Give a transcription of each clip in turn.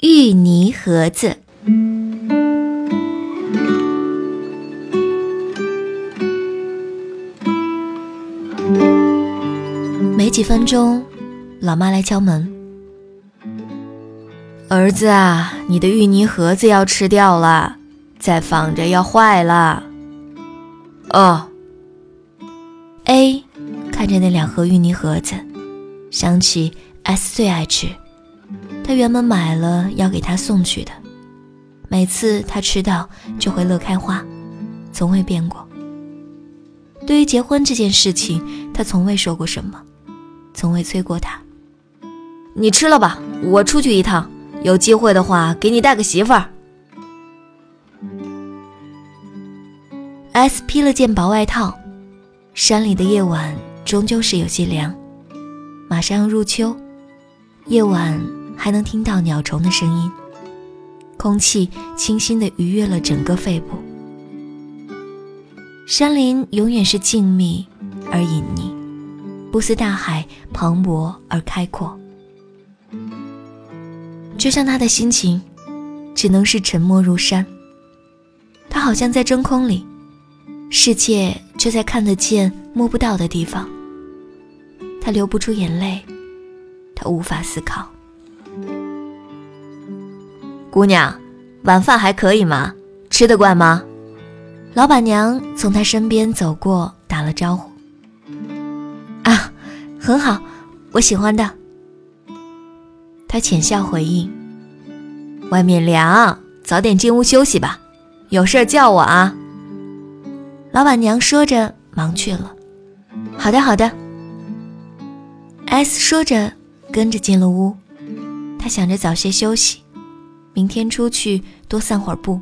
芋泥盒子。没几分钟，老妈来敲门。儿子啊，你的芋泥盒子要吃掉了，再放着要坏了。哦。A 看着那两盒芋泥盒子，想起 S 最爱吃，他原本买了要给他送去的，每次他吃到就会乐开花，从未变过。对于结婚这件事情，他从未说过什么，从未催过他。你吃了吧，我出去一趟，有机会的话给你带个媳妇儿。S 披了件薄外套。山里的夜晚终究是有些凉，马上要入秋，夜晚还能听到鸟虫的声音，空气清新的愉悦了整个肺部。山林永远是静谧而隐匿，不似大海磅礴而开阔。就像他的心情，只能是沉默如山。他好像在真空里。世界却在看得见、摸不到的地方。他流不出眼泪，他无法思考。姑娘，晚饭还可以吗？吃得惯吗？老板娘从他身边走过，打了招呼。啊，很好，我喜欢的。他浅笑回应。外面凉，早点进屋休息吧。有事叫我啊。老板娘说着，忙去了。好的，好的。S 说着，跟着进了屋。他想着早些休息，明天出去多散会儿步。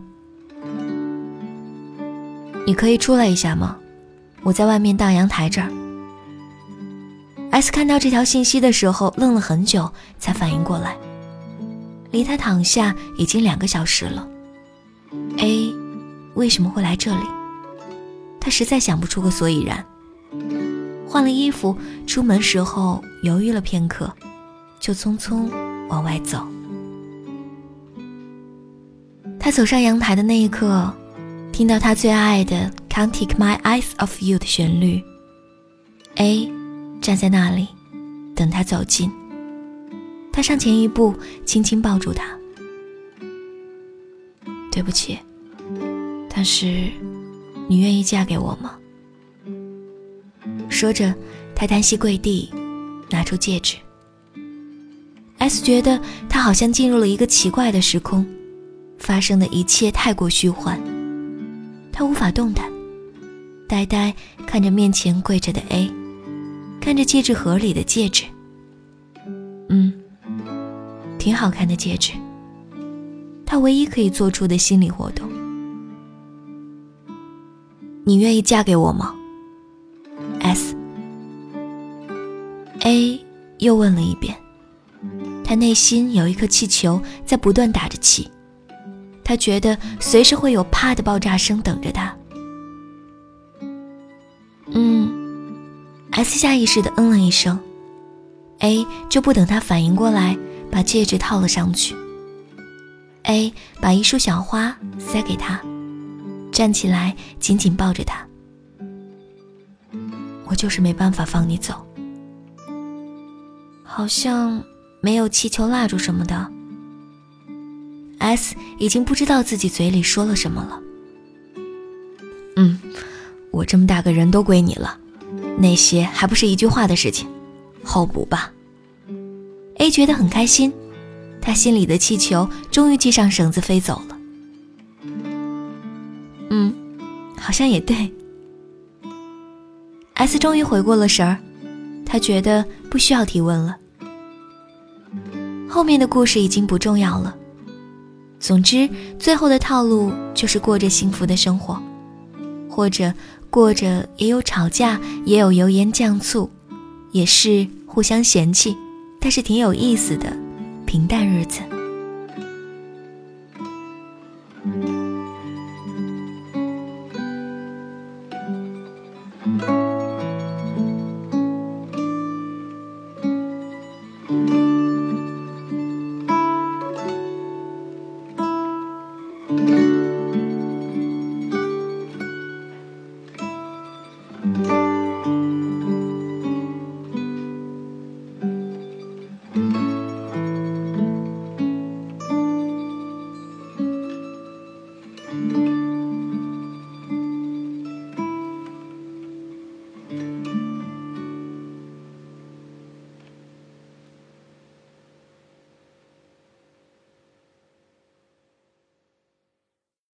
你可以出来一下吗？我在外面大阳台这儿。S 看到这条信息的时候，愣了很久，才反应过来，离他躺下已经两个小时了。A 为什么会来这里？他实在想不出个所以然，换了衣服出门时候犹豫了片刻，就匆匆往外走。他走上阳台的那一刻，听到他最爱的《Can't Take My Eyes Off You》的旋律。A 站在那里，等他走近。他上前一步，轻轻抱住他。对不起，但是。你愿意嫁给我吗？说着，他单膝跪地，拿出戒指。S 觉得他好像进入了一个奇怪的时空，发生的一切太过虚幻，他无法动弹，呆呆看着面前跪着的 A，看着戒指盒里的戒指。嗯，挺好看的戒指。他唯一可以做出的心理活动。你愿意嫁给我吗？S，A 又问了一遍，他内心有一颗气球在不断打着气，他觉得随时会有啪的爆炸声等着他。嗯，S 下意识的嗯了一声，A 就不等他反应过来，把戒指套了上去。A 把一束小花塞给他。站起来，紧紧抱着他。我就是没办法放你走，好像没有气球、蜡烛什么的。S 已经不知道自己嘴里说了什么了。嗯，我这么大个人都归你了，那些还不是一句话的事情，后补吧。A 觉得很开心，他心里的气球终于系上绳子飞走了。嗯，好像也对。S 终于回过了神儿，他觉得不需要提问了。后面的故事已经不重要了。总之，最后的套路就是过着幸福的生活，或者过着也有吵架，也有油盐酱醋，也是互相嫌弃，但是挺有意思的平淡日子。